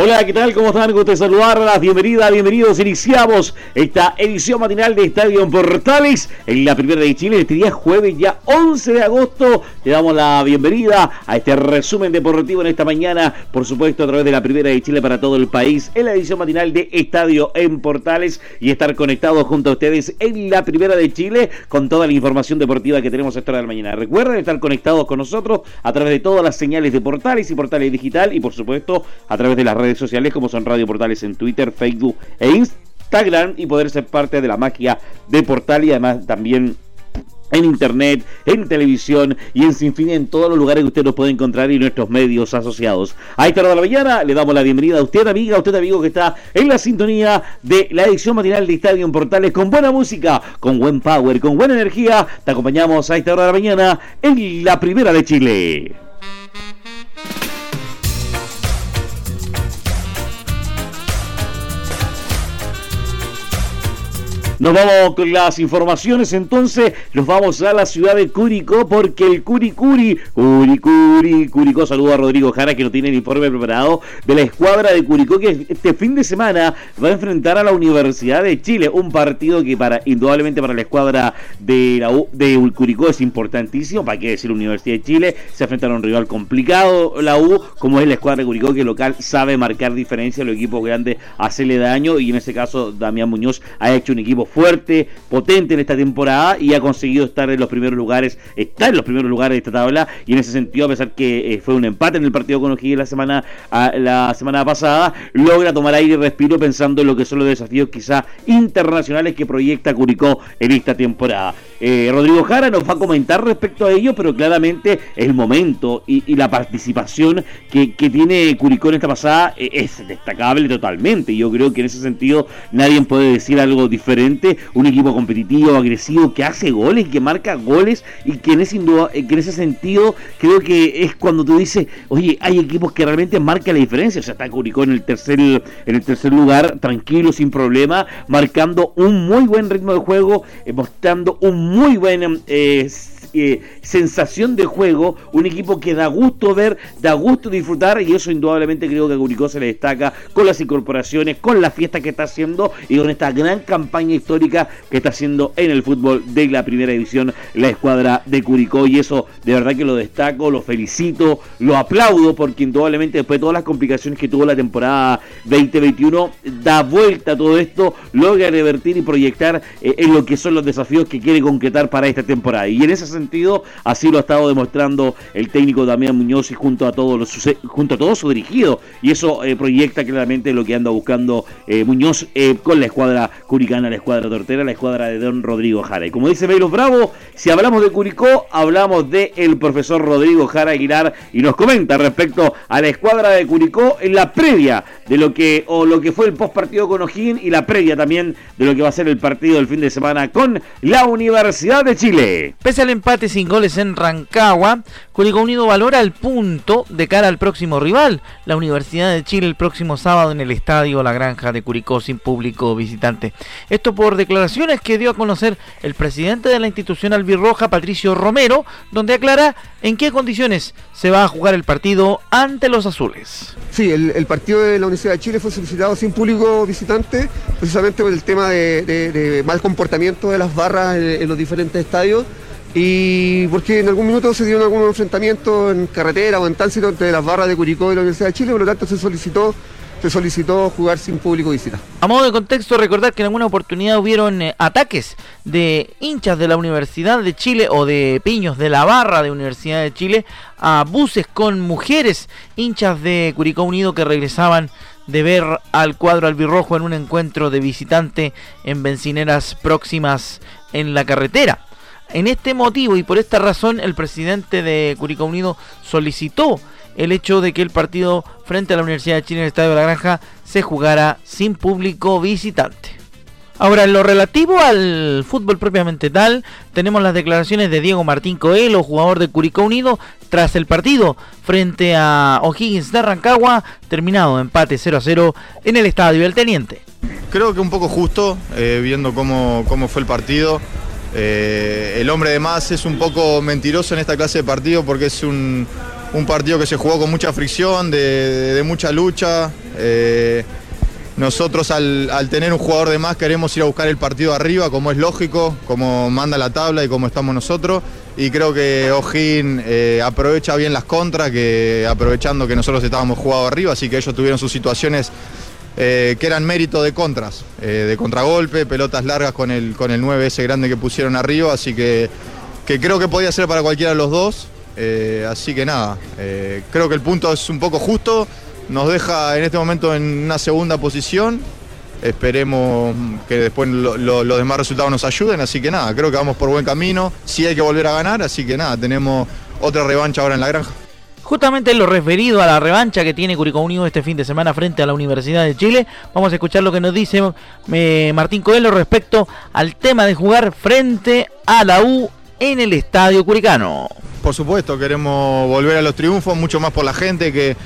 Hola, ¿qué tal? ¿Cómo están? Gusto saludarlas. Bienvenida, bienvenidos. Iniciamos esta edición matinal de Estadio en Portales en la primera de Chile. Este día jueves, ya 11 de agosto. Le damos la bienvenida a este resumen deportivo en esta mañana. Por supuesto, a través de la primera de Chile para todo el país. En la edición matinal de Estadio en Portales y estar conectados junto a ustedes en la primera de Chile con toda la información deportiva que tenemos esta hora de la mañana. Recuerden estar conectados con nosotros a través de todas las señales de Portales y Portales Digital y, por supuesto, a través de las redes sociales como son Radio Portales en Twitter, Facebook e Instagram y poder ser parte de la magia de Portal y además también en internet, en televisión y en sinfín en todos los lugares que usted nos puede encontrar y nuestros medios asociados. A esta hora de la mañana le damos la bienvenida a usted, amiga, a usted, amigo que está en la sintonía de la edición matinal de Estadio en Portales con buena música, con buen power, con buena energía. Te acompañamos a esta hora de la mañana en la primera de Chile. Nos vamos con las informaciones, entonces nos vamos a la ciudad de Curicó porque el Curicuri, Curicuri, Curicó, saludo a Rodrigo Jara que no tiene el informe preparado de la escuadra de Curicó que este fin de semana va a enfrentar a la Universidad de Chile, un partido que para indudablemente para la escuadra de la U, de Curicó es importantísimo, para qué decir Universidad de Chile, se enfrenta a un rival complicado la U, como es la escuadra de Curicó que local sabe marcar diferencia, los equipos grandes hacerle daño y en ese caso Damián Muñoz ha hecho un equipo fuerte, potente en esta temporada y ha conseguido estar en los primeros lugares, estar en los primeros lugares de esta tabla y en ese sentido, a pesar que eh, fue un empate en el partido con O'Higgins la semana, la semana pasada, logra tomar aire y respiro pensando en lo que son los desafíos quizá internacionales que proyecta Curicó en esta temporada. Eh, Rodrigo Jara nos va a comentar respecto a ello, pero claramente el momento y, la participación que, tiene Curicó en esta pasada eh, es destacable totalmente. Yo creo que en ese sentido nadie puede decir algo diferente. Un equipo competitivo, agresivo, que hace goles, que marca goles y que en ese, eh, en ese sentido creo que es cuando tú dices, oye, hay equipos que realmente marcan la diferencia. O sea, está Curicó en el tercer, en el tercer lugar, tranquilo, sin problema, marcando un muy buen ritmo de juego, mostrando un muy buena eh, eh, sensación de juego, un equipo que da gusto ver, da gusto disfrutar y eso indudablemente creo que a Curicó se le destaca con las incorporaciones, con la fiesta que está haciendo y con esta gran campaña histórica que está haciendo en el fútbol de la primera división la escuadra de Curicó. Y eso de verdad que lo destaco, lo felicito, lo aplaudo porque indudablemente después de todas las complicaciones que tuvo la temporada 2021 da vuelta todo esto, logra revertir y proyectar eh, en lo que son los desafíos que quiere concretar para esta temporada. Y en ese sentido, así lo ha estado demostrando el técnico Damián Muñoz y junto a todos los junto a todo su dirigido. Y eso eh, proyecta claramente lo que anda buscando eh, Muñoz eh, con la escuadra curicana, la escuadra tortera, la escuadra de Don Rodrigo Jara. Y como dice Beilos Bravo, si hablamos de Curicó, hablamos de profesor Rodrigo Jara Aguilar y nos comenta respecto a la escuadra de Curicó en la previa de lo que o lo que fue el post partido con O'Higgins y la previa también de lo que va a ser el partido del fin de semana con la Universidad de Chile. Pese al empate sin goles en Rancagua, Curicó Unido valora el punto de cara al próximo rival, la Universidad de Chile, el próximo sábado en el estadio La Granja de Curicó sin público visitante. Esto por declaraciones que dio a conocer el presidente de la institución albirroja, Patricio Romero, donde aclara en qué condiciones se va a jugar el partido ante los azules. Sí, el, partido de la Universidad de Chile fue solicitado sin público visitante, precisamente por el tema de, mal comportamiento de las barras en, los diferentes estadios y porque en algún minuto se dieron algunos enfrentamientos en carretera o en tránsito entre las barras de Curicó y la Universidad de Chile, por lo tanto se solicitó se solicitó jugar sin público visita. A modo de contexto, recordar que en alguna oportunidad hubieron eh, ataques de hinchas de la Universidad de Chile o de piños de la barra de Universidad de Chile a buses con mujeres hinchas de Curicó Unido que regresaban de ver al cuadro albirrojo en un encuentro de visitante en bencineras próximas en la carretera. En este motivo y por esta razón el presidente de Curicó Unido solicitó el hecho de que el partido frente a la Universidad de Chile en el Estadio de la Granja se jugara sin público visitante. Ahora, en lo relativo al fútbol propiamente tal, tenemos las declaraciones de Diego Martín Coelho, jugador de Curicó Unido, tras el partido frente a O'Higgins de Rancagua, terminado empate 0 a 0 en el estadio del Teniente. Creo que un poco justo, eh, viendo cómo, cómo, fue el partido. Eh, el hombre de más es un poco mentiroso en esta clase de partido porque es un, partido que se jugó con mucha fricción, de, mucha lucha. Eh, nosotros al, tener un jugador de más queremos ir a buscar el partido arriba, como es lógico, como manda la tabla y como estamos nosotros. Y creo que Ojín eh, aprovecha bien las contras, aprovechando que nosotros estábamos jugados arriba, así que ellos tuvieron sus situaciones eh, que eran mérito de contras, eh, de contragolpe, pelotas largas con el, con el 9 ese grande que pusieron arriba, así que, que creo que podía ser para cualquiera de los dos. así que nada, creo que el punto es un poco justo nos deja en este momento en una segunda posición. Esperemos que después los demás resultados nos ayuden, así que nada, creo que vamos por buen camino. Sí hay que volver a ganar, así que nada, tenemos otra revancha ahora en la granja. Justamente en lo referido a la revancha que tiene Curicó Unido este fin de semana frente a la Universidad de Chile, vamos a escuchar lo que nos dice eh, Martín Coelho respecto al tema de jugar frente a la U en el Estadio Curicano. Por supuesto, queremos volver a los triunfos, mucho más por la gente que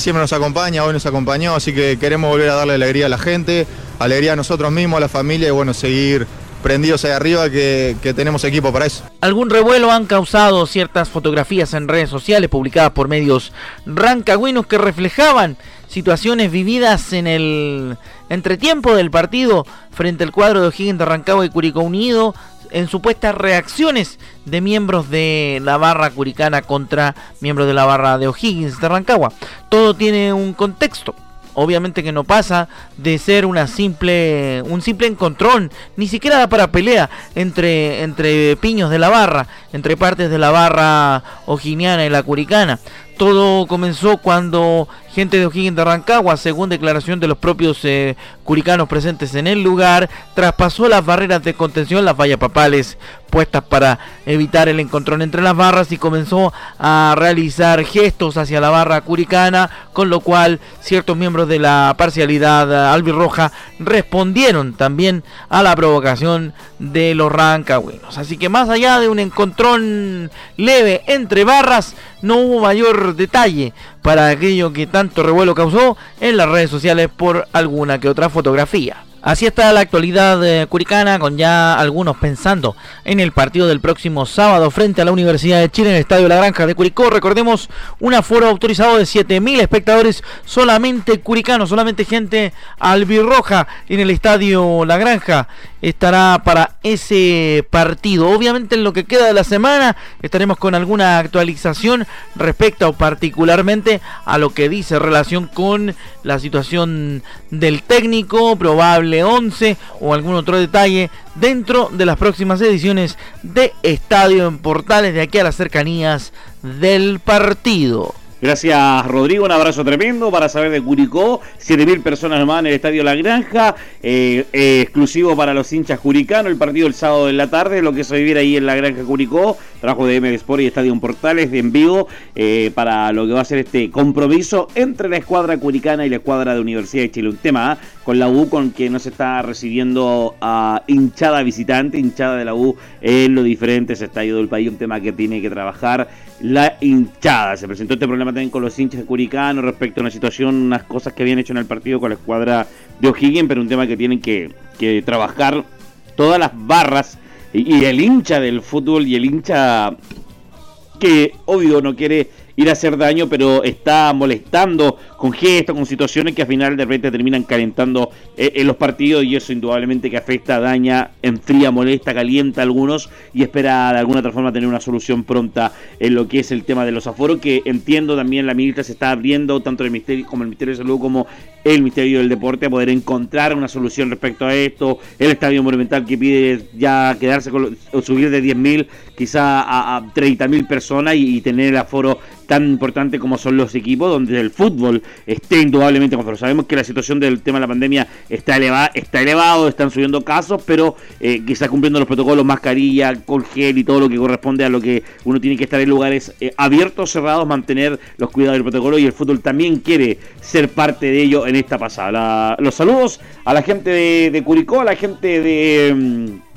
siempre nos acompaña, hoy nos acompañó, así que queremos volver a darle alegría a la gente, alegría a nosotros mismos, a la familia y bueno, seguir prendidos ahí arriba que, tenemos equipo para eso. Algún revuelo han causado ciertas fotografías en redes sociales publicadas por medios rancagüinos que reflejaban situaciones vividas en el entretiempo del partido frente al cuadro de O'Higgins de Rancagua y Curicó Unido, en supuestas reacciones de miembros de la barra curicana contra miembros de la barra de O'Higgins de Rancagua. Todo tiene un contexto. Obviamente que no pasa de ser una simple, un simple encontrón, ni siquiera da para pelea entre, entre piños de la barra, entre partes de la barra ojiniana y la curicana. Todo comenzó cuando gente de O'Higgins de Rancagua, según declaración de los propios eh, curicanos presentes en el lugar, traspasó las barreras de contención, las vallas papales puestas para evitar el encontrón entre las barras y comenzó a realizar gestos hacia la barra curicana, con lo cual ciertos miembros de la parcialidad albirroja respondieron también a la provocación de los rancagüinos. Así que más allá de un encontrón leve entre barras, no hubo mayor detalle para aquello que tanto revuelo causó en las redes sociales por alguna que otra fotografía. Así está la actualidad eh, curicana, con ya algunos pensando en el partido del próximo sábado frente a la Universidad de Chile en el Estadio La Granja de Curicó. Recordemos, un aforo autorizado de 7.000 espectadores, solamente curicanos, solamente gente albirroja en el Estadio La Granja estará para ese partido. Obviamente en lo que queda de la semana estaremos con alguna actualización respecto particularmente a lo que dice relación con la situación del técnico, probable 11 o algún otro detalle dentro de las próximas ediciones de Estadio en Portales de aquí a las cercanías del partido. Gracias, Rodrigo. Un abrazo tremendo para saber de Curicó. 7.000 personas más en el Estadio La Granja. Eh, eh, exclusivo para los hinchas curicanos. El partido el sábado de la tarde. Lo que se vivir ahí en La Granja Curicó. Trabajo de MB Sport y Estadio Portales de en vivo eh, para lo que va a ser este compromiso entre la escuadra curicana y la escuadra de Universidad de Chile. Un tema con la U con que no se está recibiendo a hinchada visitante, hinchada de la U en los diferentes estadios del país. Un tema que tiene que trabajar la hinchada. Se presentó este problema también con los hinchas de Curicano respecto a una situación, unas cosas que habían hecho en el partido con la escuadra de O'Higgins, pero un tema que tienen que, trabajar todas las barras y, el hincha del fútbol y el hincha que obvio no quiere ir a hacer daño, pero está molestando con gestos, con situaciones que al final de repente terminan calentando eh, en los partidos y eso indudablemente que afecta, daña, enfría, molesta, calienta a algunos y espera de alguna otra forma tener una solución pronta en lo que es el tema de los aforos, que entiendo también la ministra se está abriendo tanto el Ministerio como el Ministerio de Salud como el Ministerio del Deporte a poder encontrar una solución respecto a esto, el Estadio Monumental que pide ya quedarse con o subir de 10.000 quizá a, a 30.000 personas y, y tener el aforo tan importante como son los equipos, donde el fútbol esté indudablemente, como sabemos que la situación del tema de la pandemia está, elevada, está elevado, están subiendo casos, pero eh, quizás cumpliendo los protocolos, mascarilla, con gel y todo lo que corresponde a lo que uno tiene que estar en lugares eh, abiertos, cerrados, mantener los cuidados del protocolo y el fútbol también quiere ser parte de ello en esta pasada. los saludos a la gente de, de Curicó, a la gente de... Mm,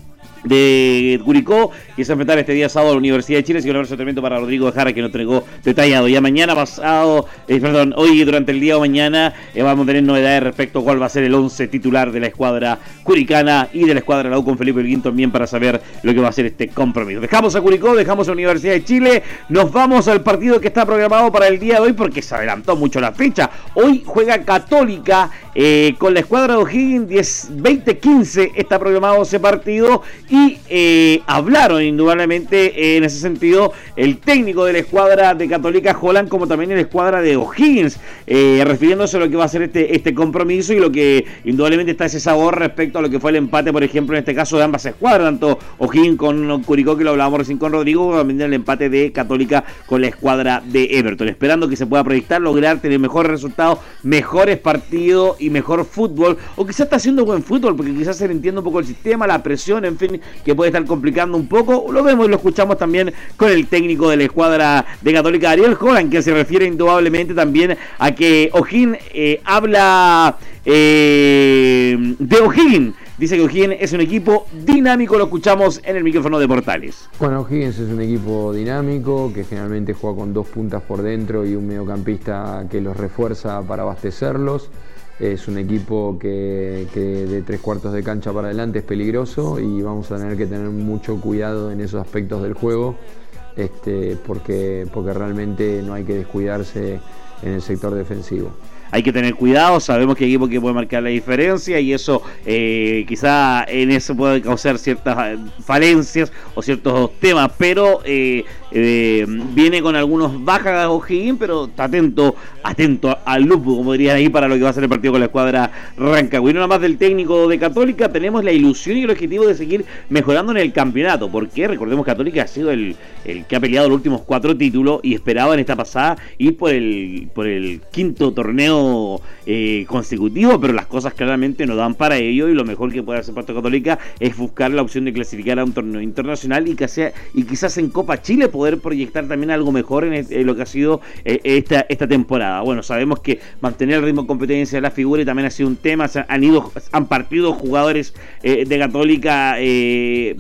de Curicó y se enfrentar este día sábado a la Universidad de Chile. Así que un abrazo tremendo para Rodrigo Jara que nos entregó detallado. Ya mañana pasado, eh, perdón, hoy durante el día o mañana eh, vamos a tener novedades respecto a cuál va a ser el 11 titular de la escuadra curicana y de la escuadra la con Felipe Elguín también para saber lo que va a ser este compromiso. Dejamos a Curicó, dejamos a la Universidad de Chile, nos vamos al partido que está programado para el día de hoy porque se adelantó mucho la fecha. Hoy juega Católica eh, con la escuadra de O'Higgins 20-15 está programado ese partido y eh, hablaron indudablemente en ese sentido el técnico de la escuadra de Católica Holland como también la escuadra de O'Higgins, eh, refiriéndose a lo que va a ser este, este compromiso y lo que indudablemente está ese sabor respecto a lo que fue el empate, por ejemplo, en este caso de ambas escuadras, tanto O'Higgins con Curicó, que lo hablábamos recién con Rodrigo, también el empate de Católica con la escuadra de Everton, esperando que se pueda proyectar, lograr tener mejores resultados, mejores partidos y mejor fútbol, o quizás está haciendo buen fútbol, porque quizás se le entiende un poco el sistema, la presión, en fin, que puede estar complicando un poco. Lo vemos y lo escuchamos también con el técnico de la escuadra de Católica, Ariel Joran, que se refiere indudablemente también a que O'Higgins eh, habla eh, de O'Higgins. Dice que O'Higgins es un equipo dinámico, lo escuchamos en el micrófono de Portales. Bueno, O'Higgins es un equipo dinámico que generalmente juega con dos puntas por dentro y un mediocampista que los refuerza para abastecerlos. Es un equipo que, de tres cuartos de cancha para adelante es peligroso y vamos a tener que tener mucho cuidado en esos aspectos del juego este, porque, porque realmente no hay que descuidarse en el sector defensivo. Hay que tener cuidado, sabemos que hay equipo que puede marcar la diferencia y eso eh, quizá en eso puede causar ciertas falencias o ciertos temas, pero eh, eh, viene con algunos bajas O'Higgins, pero está atento, atento al lupo, como dirían ahí, para lo que va a ser el partido con la escuadra Rancagua. Y nada más del técnico de Católica, tenemos la ilusión y el objetivo de seguir mejorando en el campeonato, porque recordemos Católica ha sido el, el que ha peleado los últimos cuatro títulos y esperaba en esta pasada ir por el, por el quinto torneo eh, consecutivo, pero las cosas claramente no dan para ello y lo mejor que puede hacer Puerto Católica es buscar la opción de clasificar a un torneo internacional y, que sea, y quizás en Copa Chile poder proyectar también algo mejor en, lo que ha sido eh, esta, esta temporada. Bueno, sabemos que mantener el ritmo de competencia de la figura y también ha sido un tema, han ido, han partido jugadores eh, de Católica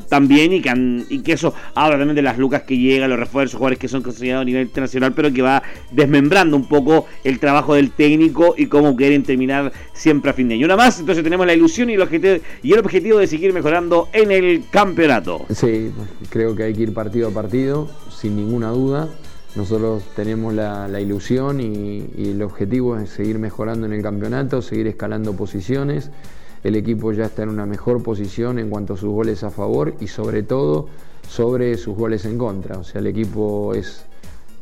también y que, y que eso habla también de las lucas que llegan, los refuerzos, jugadores que son considerados a nivel internacional, pero que va desmembrando un poco el trabajo del técnico y cómo quieren terminar siempre a fin de año. Una más, entonces tenemos la ilusión y el objetivo, y el objetivo de seguir mejorando en el campeonato. Sí, creo que hay que ir partido a partido, sin ninguna duda. Nosotros tenemos la, ilusión y, el objetivo es seguir mejorando en el campeonato, seguir escalando posiciones. El equipo ya está en una mejor posición en cuanto a sus goles a favor y sobre todo sobre sus goles en contra. O sea, el equipo es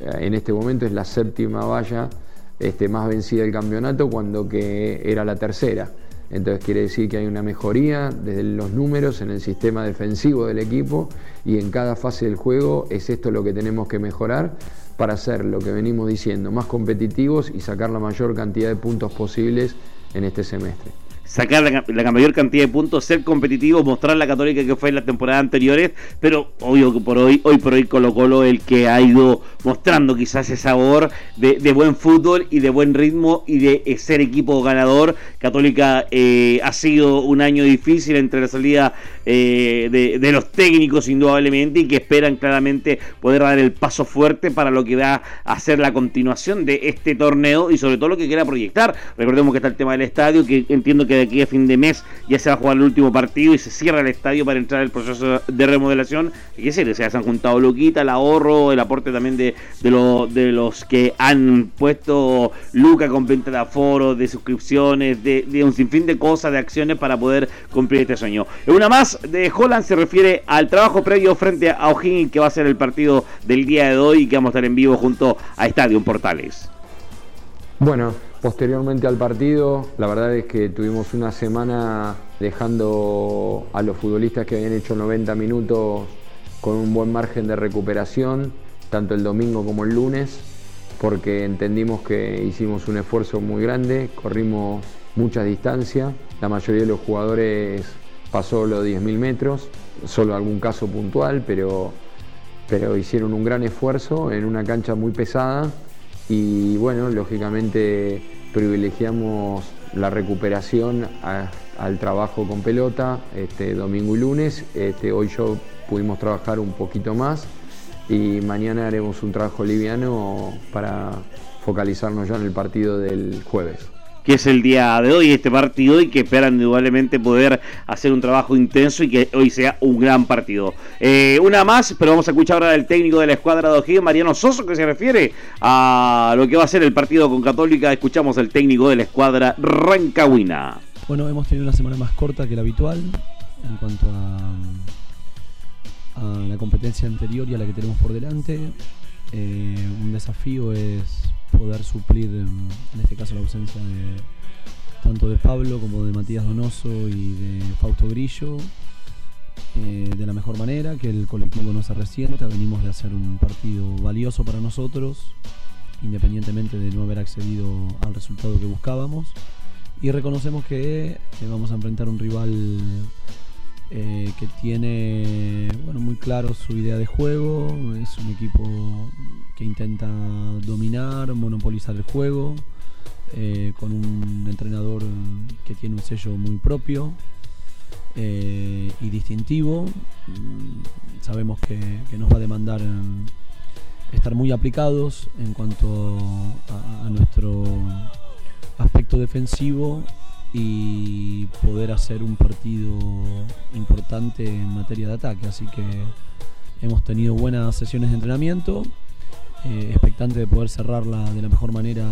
eh, en este momento es la séptima valla este, más vencida del campeonato cuando que era la tercera. Entonces quiere decir que hay una mejoría desde los números en el sistema defensivo del equipo y en cada fase del juego es esto lo que tenemos que mejorar para ser lo que venimos diciendo, más competitivos y sacar la mayor cantidad de puntos posibles en este semestre sacar la, mayor cantidad de puntos, ser competitivo, mostrar la católica que fue en las temporadas anteriores, pero obvio que por hoy, hoy por hoy Colo Colo el que ha ido mostrando quizás ese sabor de, buen fútbol y de buen ritmo y de eh, ser equipo ganador. Católica eh, ha sido un año difícil entre la salida eh, de, los técnicos indudablemente y que esperan claramente poder dar el paso fuerte para lo que va a ser la continuación de este torneo y sobre todo lo que quiera proyectar. Recordemos que está el tema del estadio, que entiendo que aquí a fin de mes ya se va a jugar el último partido y se cierra el estadio para entrar el proceso de remodelación. Y que se, se han juntado Luquita, el ahorro, el aporte también de, de, los que han puesto Luca con venta de aforo, de suscripciones, de, de un sinfín de cosas, de acciones para poder cumplir este sueño. Una más de Holland se refiere al trabajo previo frente a O'Higgins que va a ser el partido del día de hoy y que vamos a estar en vivo junto a Estadio Portales. Bueno, Posteriormente al partido, la verdad es que tuvimos una semana dejando a los futbolistas que habían hecho 90 minutos con un buen margen de recuperación, tanto el domingo como el lunes. porque entendimos que hicimos un esfuerzo muy grande, corrimos muchas distancias, la mayoría de los jugadores pasó los 10.000 metros, solo algún caso puntual, pero, pero hicieron un gran esfuerzo en una cancha muy pesada y bueno, lógicamente privilegiamos la recuperación al trabajo con pelota este, domingo y lunes. Este, hoy yo pudimos trabajar un poquito más y mañana haremos un trabajo liviano para focalizarnos ya en el partido del jueves que es el día de hoy, este partido, y que esperan indudablemente poder hacer un trabajo intenso y que hoy sea un gran partido. Eh, una más, pero vamos a escuchar ahora del técnico de la escuadra de O'Higgins, Mariano Soso, que se refiere a lo que va a ser el partido con Católica. Escuchamos al técnico de la escuadra Rancagüina. Bueno, hemos tenido una semana más corta que la habitual en cuanto a, la competencia anterior y a la que tenemos por delante. Eh, un desafío es poder suplir, en este caso, la ausencia de tanto de Pablo como de Matías Donoso y de Fausto Grillo, eh, de la mejor manera, que el colectivo no se resienta. Venimos de hacer un partido valioso para nosotros, independientemente de no haber accedido al resultado que buscábamos. Y reconocemos que vamos a enfrentar un rival eh, que tiene bueno, muy claro su idea de juego, es un equipo que intenta dominar, monopolizar el juego, eh, con un entrenador que tiene un sello muy propio eh, y distintivo. Mm, sabemos que, nos va a demandar estar muy aplicados en cuanto a nuestro aspecto defensivo y poder hacer un partido en materia de ataque. Así que hemos tenido buenas sesiones de entrenamiento, eh, expectante de poder cerrarla de la mejor manera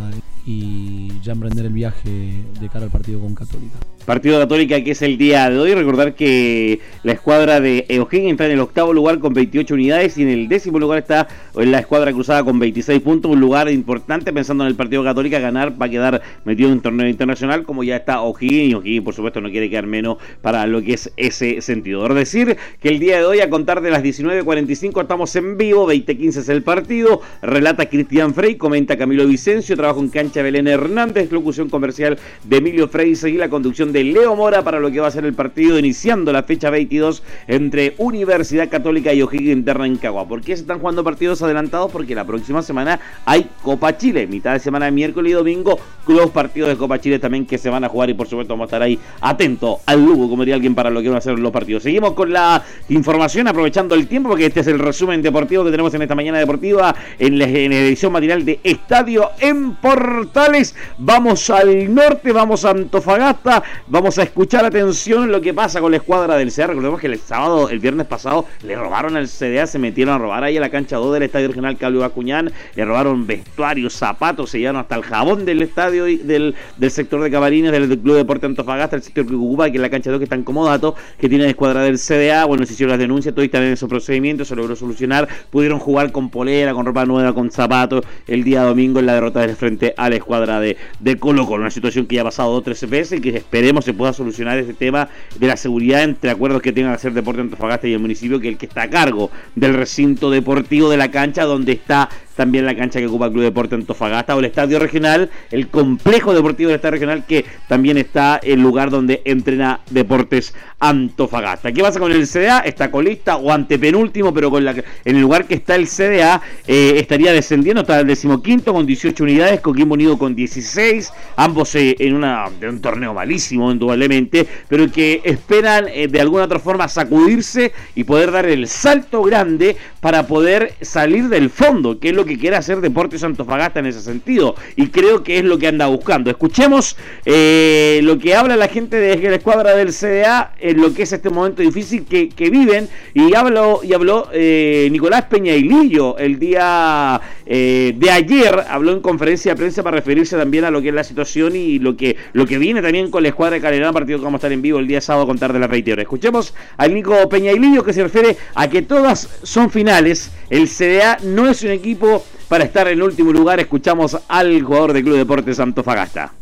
y ya emprender el viaje de cara al partido con Católica. Partido Católica que es el día de hoy. Recordar que la escuadra de Eugenio está en el octavo lugar con 28 unidades y en el décimo lugar está la escuadra cruzada con 26 puntos. Un lugar importante pensando en el partido Católica. Ganar va a quedar metido en un torneo internacional como ya está O'Higgins y O'Higgins por supuesto no quiere quedar menos para lo que es ese sentido. Es decir, que el día de hoy a contar de las 19.45 estamos en vivo. 20.15 es el partido. Relata Cristian Frey, comenta Camilo Vicencio, trabajo en cancha Belén Hernández, locución comercial de Emilio Frey y la conducción de Leo Mora para lo que va a ser el partido iniciando la fecha 22 entre Universidad Católica y O'Higgins de Rancagua. ¿Por qué se están jugando partidos adelantados? Porque la próxima semana hay Copa Chile, mitad de semana de miércoles y domingo, dos partidos de Copa Chile también que se van a jugar y por supuesto vamos a estar ahí atento al Lugo, como diría alguien, para lo que van a ser los partidos. Seguimos con la información, aprovechando el tiempo, porque este es el resumen deportivo que tenemos en esta mañana deportiva en la, en la edición matinal de Estadio en Portales. Vamos al norte, vamos a Antofagasta, Vamos a escuchar atención lo que pasa con la escuadra del CDA. Recordemos que el sábado, el viernes pasado, le robaron al CDA, se metieron a robar ahí a la cancha 2 del Estadio Regional Calvo Acuñán, le robaron vestuarios, zapatos, se llevaron hasta el jabón del estadio del, del sector de cabarines del, Club Deporte Antofagasta, el sector que ocupa, que es la cancha 2 que está en Comodato, que tiene la escuadra del CDA. Bueno, se hicieron las denuncias, todo están en esos procedimientos, se logró solucionar. Pudieron jugar con polera, con ropa nueva, con zapatos el día domingo en la derrota del frente a la escuadra de, de Colo Colo. Una situación que ya ha pasado dos o tres veces y que esperemos se pueda solucionar ese tema de la seguridad entre acuerdos que tengan que hacer Deporte Antofagasta y el municipio, que el que está a cargo del recinto deportivo de la cancha donde está también la cancha que ocupa el Club Deporte Antofagasta o el estadio regional, el complejo deportivo del estadio regional que también está el lugar donde entrena Deportes Antofagasta. ¿Qué pasa con el CDA? Está colista o antepenúltimo, pero con la, en el lugar que está el CDA eh, estaría descendiendo hasta el decimoquinto con 18 unidades, Coquimbo Unido con 16, ambos eh, en una, de un torneo malísimo indudablemente, pero que esperan eh, de alguna otra forma sacudirse y poder dar el salto grande para poder salir del fondo, que es lo que quiere hacer Deportes Antofagasta en ese sentido. Y creo que es lo que anda buscando. Escuchemos eh, lo que habla la gente de la escuadra del CDA en lo que es este momento difícil que, viven. Y habló, y habló eh, Nicolás Peñailillo el día eh, de ayer. Habló en conferencia de prensa para referirse también a lo que es la situación y lo que, lo que viene también con la escuadra de Calderón, partido que vamos a estar en vivo el día sábado a contar de la reitero. Escuchemos al Nico Peñailillo que se refiere a que todas son finales el CDA no es un equipo para estar en último lugar. Escuchamos al jugador del Club Deportes Antofagasta.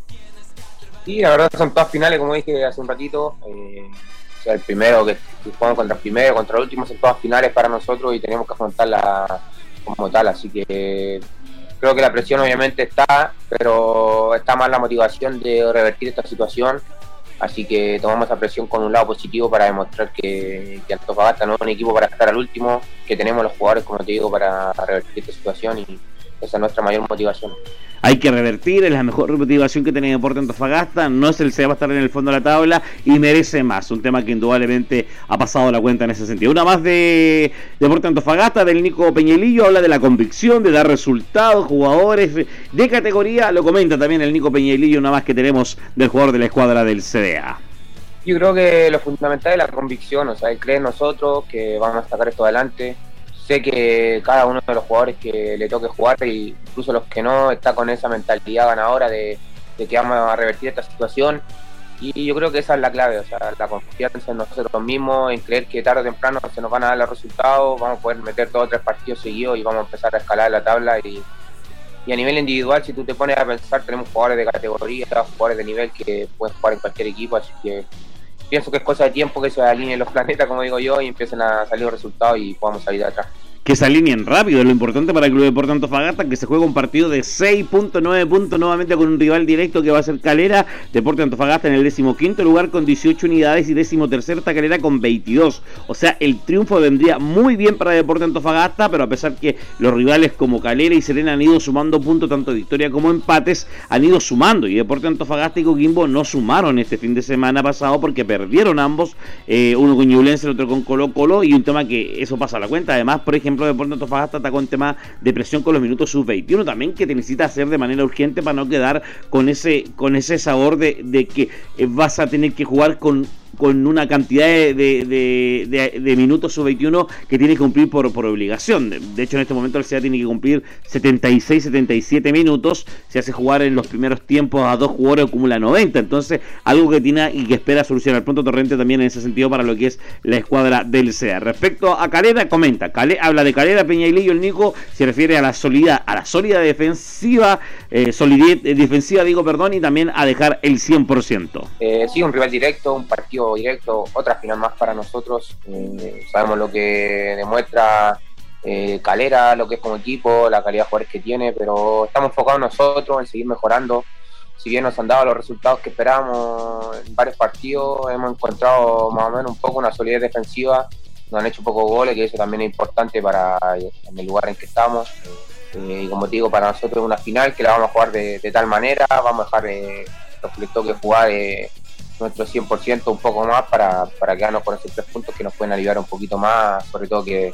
Sí, la verdad son todas finales, como dije hace un ratito. Eh, o sea, el primero que, jugamos contra el primero, contra el último, son todas finales para nosotros y tenemos que afrontarla como tal. Así que creo que la presión obviamente está, pero está más la motivación de revertir esta situación. Así que tomamos esa presión con un lado positivo para demostrar que, que Antofagasta no es un equipo para estar al último, que tenemos los jugadores, como te digo, para revertir esta situación y esa es nuestra mayor motivación. Hay que revertir, es la mejor motivación que tiene Deporte Antofagasta, no es el se va a estar en el fondo de la tabla y merece más, un tema que indudablemente ha pasado la cuenta en ese sentido. Una más de Deporte Antofagasta, del Nico Peñelillo, habla de la convicción, de dar resultados, jugadores de categoría, lo comenta también el Nico Peñelillo, una más que tenemos del jugador de la escuadra del CDA. Yo creo que lo fundamental es la convicción, o sea, él cree en nosotros que vamos a sacar esto adelante, sé que cada uno de los jugadores que le toque jugar, e incluso los que no, está con esa mentalidad ganadora de, que vamos a revertir esta situación. Y yo creo que esa es la clave, o sea, la confianza en nosotros mismos, en creer que tarde o temprano se nos van a dar los resultados, vamos a poder meter todos tres partidos seguidos y vamos a empezar a escalar la tabla. Y, y a nivel individual, si tú te pones a pensar, tenemos jugadores de categoría, jugadores de nivel que pueden jugar en cualquier equipo, así que pienso que es cosa de tiempo que se alineen los planetas, como digo yo, y empiecen a salir los resultados y podamos salir de atrás que se alineen rápido. Lo importante para el Club Deportivo Antofagasta que se juega un partido de 6.9 puntos nuevamente con un rival directo que va a ser Calera. Deporte Antofagasta en el decimoquinto lugar con 18 unidades y decimotercero está Calera con 22. O sea, el triunfo vendría muy bien para Deporte Antofagasta, pero a pesar que los rivales como Calera y Serena han ido sumando puntos, tanto victoria como empates, han ido sumando. Y Deporte Antofagasta y Coquimbo no sumaron este fin de semana pasado porque perdieron ambos, eh, uno con Ñublense, el otro con Colo Colo, y un tema que eso pasa a la cuenta. Además, por ejemplo, de Deportes Antofagasta está con tema de presión con los minutos sub-21 también que te necesita hacer de manera urgente para no quedar con ese, con ese sabor de, de que vas a tener que jugar con con una cantidad de, de, minutos sub-21 que tiene que cumplir por, por obligación. De, hecho, en este momento el SEA tiene que cumplir 76, 77 minutos. Se hace jugar en los primeros tiempos a dos jugadores, acumula 90. Entonces, algo que tiene y que espera solucionar pronto Torrente también en ese sentido para lo que es la escuadra del SEA. Respecto a Calera, comenta, habla de Calera, Peña y Lillo, el Nico, se refiere a la solidez, a la sólida defensiva, eh, solidez eh, defensiva, digo, perdón, y también a dejar el 100%. Eh, sí, un rival directo, un partido directo, otra final más para nosotros. Eh, sabemos lo que demuestra eh, Calera, lo que es como equipo, la calidad de jugadores que tiene, pero estamos enfocados nosotros en seguir mejorando. Si bien nos han dado los resultados que esperábamos en varios partidos, hemos encontrado más o menos un poco una solidez defensiva, nos han hecho pocos goles, que eso también es importante para en el lugar en que estamos. Eh, y como digo, para nosotros es una final que la vamos a jugar de, tal manera, vamos a dejar los que toque jugar nuestro 100% un poco más para, para quedarnos con esos tres puntos que nos pueden aliviar un poquito más, sobre todo que,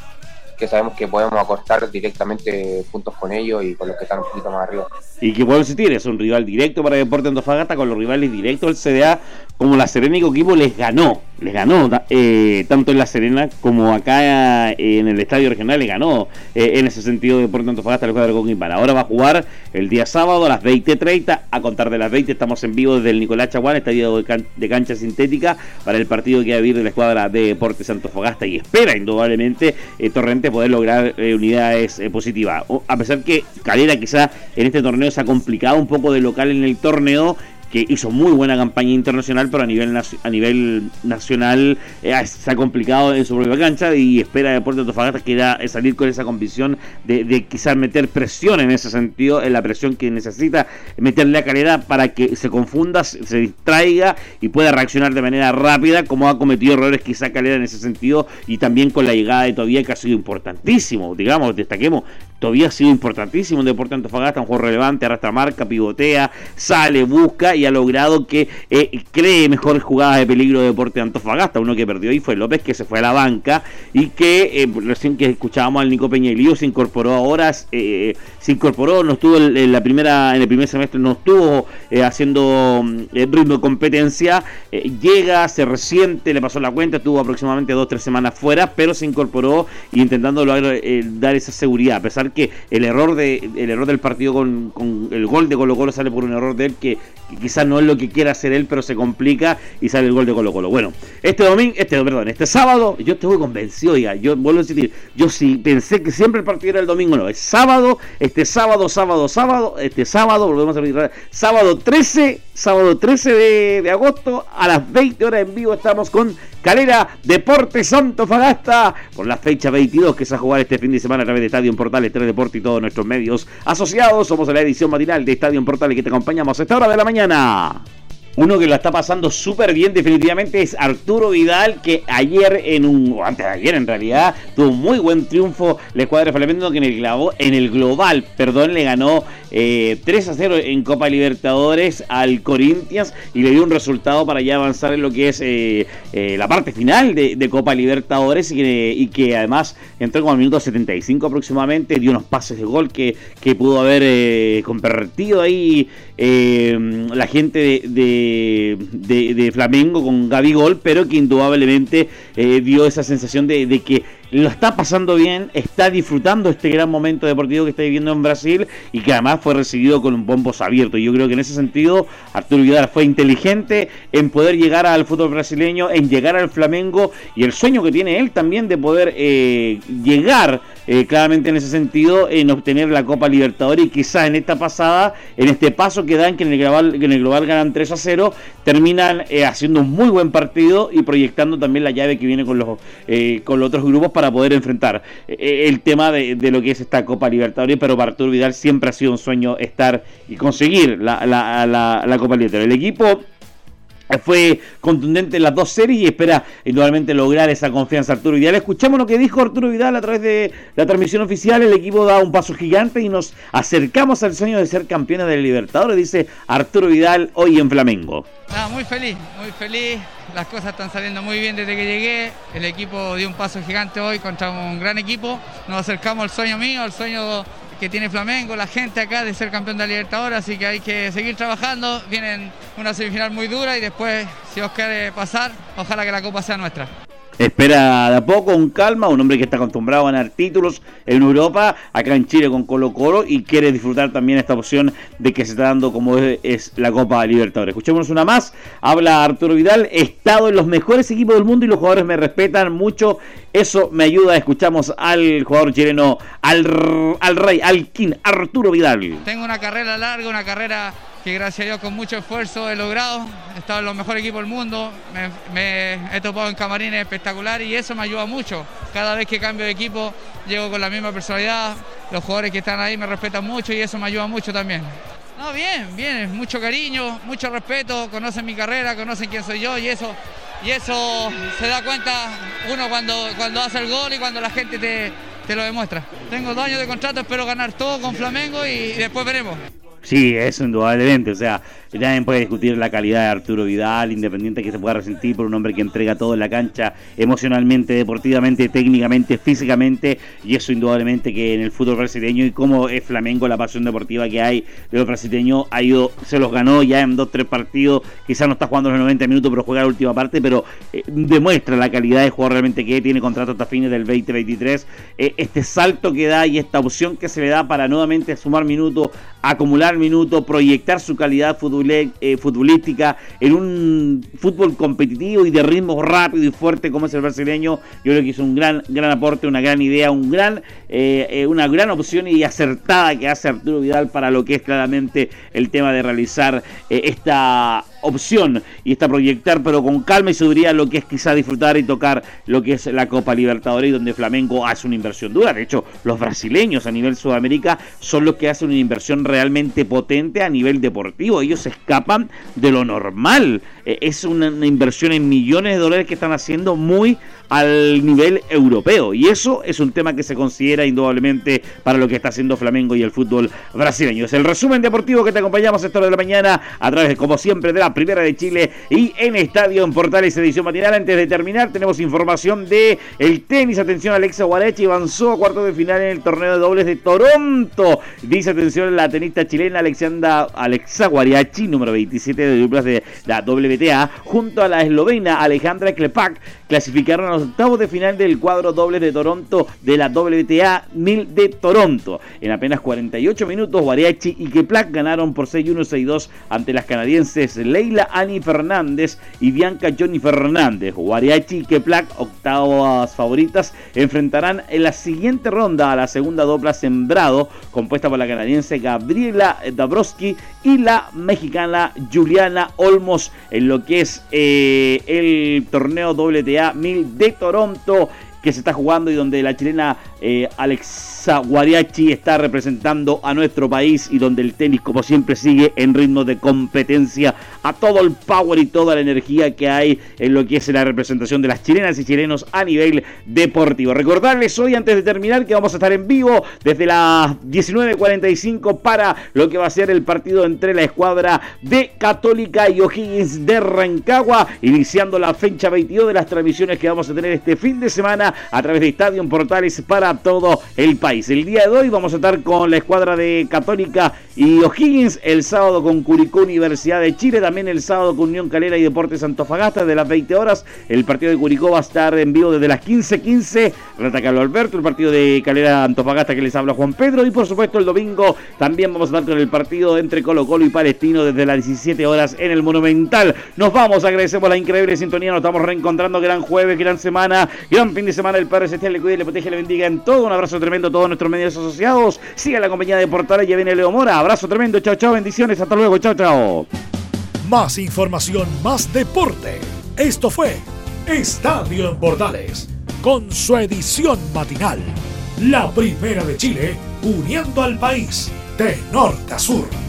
que sabemos que podemos acortar directamente puntos con ellos y con los que están un poquito más arriba. Y que puedo insistir, es un rival directo para Deporte Antofagasta, con los rivales directos del CDA, como la Serena y les ganó, les ganó, eh, tanto en la Serena como acá eh, en el Estadio Regional, les ganó eh, en ese sentido Deporte Antofagasta el juego de Coquimbo. Ahora va a jugar el día sábado a las 20.30, a contar de las 20 estamos en vivo desde el Nicolás Chaguán, estadio de, cancha sintética, para el partido que va a vivir de la escuadra de Deportes Antofagasta y espera indudablemente Torrente poder lograr unidades positivas. A pesar que Calera quizá en este torneo se ha complicado un poco de local en el torneo que hizo muy buena campaña internacional, pero a nivel a nivel nacional eh, se ha complicado en su propia cancha y espera Deportes de Antofagasta que era salir con esa convicción de, de, quizás meter presión en ese sentido, en la presión que necesita meterle a calidad para que se confunda, se, distraiga y pueda reaccionar de manera rápida, como ha cometido errores quizá Calera en ese sentido y también con la llegada de Todavía que ha sido importantísimo, digamos, destaquemos, todavía ha sido importantísimo en Deportes de Antofagasta, un juego relevante, arrastra marca, pivotea, sale, busca y ha logrado que eh, cree mejores jugadas de peligro de Deporte de Antofagasta. Uno que perdió ahí fue López, que se fue a la banca y que eh, recién que escuchábamos al Nico Peña se incorporó ahora, eh, se incorporó, no estuvo en, la primera, en el primer semestre, no estuvo haciendo ritmo de competencia, llega, se resiente, le pasó la cuenta, estuvo aproximadamente dos tres semanas fuera, pero se incorporó y intentando dar esa seguridad, a pesar que el error de el error del partido con, el gol de Colo Colo sale por un error de él que quizás no es lo que quiera hacer él, pero se complica y sale el gol de Colo Colo. Bueno, este domingo, este, perdón, este sábado, yo estoy convencido, oiga, yo vuelvo a decir, yo sí pensé que siempre el partido era el domingo, no, es sábado, este sábado, sábado, sábado, este sábado, volvemos a repetir, sábado 13 sábado 13 de, agosto a las 20 horas en vivo estamos con Calera Deporte Santo Fagasta por la fecha 22 que se va a jugar este fin de semana a través de Estadio Portales, Deporte y todos nuestros medios asociados. Somos la edición matinal de Estadio Portales que te acompañamos a esta hora de la mañana. Uno que lo está pasando súper bien definitivamente es Arturo Vidal, que ayer en un, o antes de ayer en realidad, tuvo un muy buen triunfo la escuadra Flamengo que en el, en el global, perdón, le ganó 3 eh, a 0 en Copa Libertadores al Corinthians y le dio un resultado para ya avanzar en lo que es eh, eh, la parte final de, Copa Libertadores y que, además entró como al minuto 75 aproximadamente, dio unos pases de gol que, que pudo haber convertido ahí la gente de, de, Flamengo con Gaby Gol, pero que indudablemente dio esa sensación de que lo está pasando bien, está disfrutando este gran momento deportivo que está viviendo en Brasil y que además fue recibido con un bombos abierto. Yo creo que en ese sentido Arturo Vidal fue inteligente en poder llegar al fútbol brasileño, en llegar al Flamengo y el sueño que tiene él también de poder eh, llegar eh, claramente en ese sentido en obtener la Copa Libertadores y quizás en esta pasada, en este paso que dan que en el global, en el global ganan 3 a 0, terminan eh, haciendo un muy buen partido y proyectando también la llave que viene con los, con los otros grupos para poder enfrentar el tema de, lo que es esta Copa Libertadores, pero para Arturo Vidal siempre ha sido un sueño estar y conseguir la, la, la Copa Libertadores. El equipo fue contundente en las dos series y espera indudablemente lograr esa confianza Arturo Vidal. Escuchamos lo que dijo Arturo Vidal a través de la transmisión oficial. El equipo da un paso gigante y nos acercamos al sueño de ser campeones del Libertadores, dice Arturo Vidal hoy en Flamengo. muy feliz, muy feliz. Las cosas están saliendo muy bien desde que llegué. El equipo dio un paso gigante hoy contra un gran equipo. Nos acercamos al sueño mío, al sueño que tiene Flamengo, la gente acá de ser campeón de la Libertadores, así que hay que seguir trabajando. Vienen una semifinal muy dura y después, si os quiere pasar, ojalá que la copa sea nuestra. Espera de a poco, con calma, un hombre que está acostumbrado a ganar títulos en Europa, acá en Chile con Colo Colo y quiere disfrutar también esta opción de que se está dando como es, la Copa Libertadores. Escuchémonos una más, habla Arturo Vidal, he estado en los mejores equipos del mundo y los jugadores me respetan mucho, eso me ayuda, escuchamos al jugador chileno, al, al rey, al king, Arturo Vidal. Tengo una carrera larga, una carrera que gracias a Dios con mucho esfuerzo he logrado. He estado en los mejores equipos del mundo, he topado en camarines espectaculares y eso me ayuda mucho. Cada vez que cambio de equipo llego con la misma personalidad, los jugadores que están ahí me respetan mucho y eso me ayuda mucho también. No, bien, bien, mucho cariño, mucho respeto, conocen mi carrera, conocen quién soy yo y eso, y eso se da cuenta uno cuando, cuando hace el gol y cuando la gente te, te lo demuestra. Tengo dos años de contrato, espero ganar todo con Flamengo y después veremos. Sí, eso indudablemente. O sea, nadie puede discutir la calidad de Arturo Vidal, independiente que se pueda resentir por un hombre que entrega todo en la cancha, emocionalmente, deportivamente, técnicamente, físicamente. Y eso indudablemente que en el fútbol brasileño y como es Flamengo, la pasión deportiva que hay de los brasileños, ha ido, se los ganó ya en dos, tres partidos. Quizás no está jugando los 90 minutos, pero juega la última parte, pero eh, demuestra la calidad de jugador realmente que tiene contrato hasta fines del 2023. Eh, este salto que da y esta opción que se le da para nuevamente sumar minutos, acumular minuto, proyectar su calidad eh, futbolística en un fútbol competitivo y de ritmo rápido y fuerte como es el brasileño, yo creo que es un gran, gran aporte, una gran idea, un gran, eh, eh, una gran opción y acertada que hace Arturo Vidal para lo que es claramente el tema de realizar esta opción y está proyectar, pero con calma y seguridad lo que es quizá disfrutar y tocar lo que es la Copa Libertadores, donde Flamengo hace una inversión dura. De hecho, los brasileños a nivel Sudamérica son los que hacen una inversión realmente potente a nivel deportivo. Ellos escapan de lo normal. Eh, es una, inversión en millones de dólares que están haciendo muy al nivel europeo. Y eso es un tema que se considera indudablemente para lo que está haciendo Flamengo y el fútbol brasileño. Es el resumen deportivo que te acompañamos esta hora de la mañana a través, como siempre, de la Primera de Chile y en Estadio en Portales Edición Matinal. Antes de terminar, tenemos información de el tenis. Atención, Alexa Guarachi avanzó a cuarto de final en el torneo de dobles de Toronto. Dice atención la tenista chilena Alexandra Alexa Guarachi, número 27 de duplas de la WTA, junto a la eslovena Alejandra Klepak clasificaron a los octavos de final del cuadro doble de Toronto de la WTA 1000 de Toronto. En apenas 48 minutos, Guariachi y Keplak ganaron por 6-1, 6-2 ante las canadienses Leila Ani Fernández y Bianca Johnny Fernández. Guariachi y Keplak, octavas favoritas, enfrentarán en la siguiente ronda a la segunda dupla sembrado, compuesta por la canadiense Gabriela Dabrowski y la mexicana Juliana Olmos en lo que es eh, el torneo WTA 1000 de Toronto que se está jugando y donde la chilena eh, Guariachi está representando a nuestro país y donde el tenis como siempre sigue en ritmo de competencia a todo el power y toda la energía que hay en lo que es la representación de las chilenas y chilenos a nivel deportivo. Recordarles hoy antes de terminar que vamos a estar en vivo desde las 19.45 para lo que va a ser el partido entre la escuadra de Católica y O'Higgins de Rancagua, iniciando la fecha 22 de las transmisiones que vamos a tener este fin de semana a través de Estadio Portales para todo el país. El día de hoy vamos a estar con la escuadra de Católica y O'Higgins, el sábado con Curicó Universidad de Chile, también el sábado con Unión Calera y Deportes Antofagasta de las 20 horas. El partido de Curicó va a estar en vivo desde las 15:15. Rata Carlos Alberto, el partido de Calera Antofagasta que les habla Juan Pedro y por supuesto el domingo también vamos a estar con el partido entre Colo Colo y Palestino desde las 17 horas en el Monumental. Nos vamos, agradecemos la increíble sintonía, nos estamos reencontrando, gran jueves, gran semana, gran fin de semana el Padre Celestial le cuide, le protege, le bendiga en todo. Un abrazo tremendo a todos nuestros medios asociados. Siga la compañía de Portales, ya viene Leo Mora. Abrazo tremendo, chao, chao, bendiciones, hasta luego, chao, chao. Más información, más deporte. Esto fue Estadio en Portales, con su edición matinal. La primera de Chile, uniendo al país de norte a sur.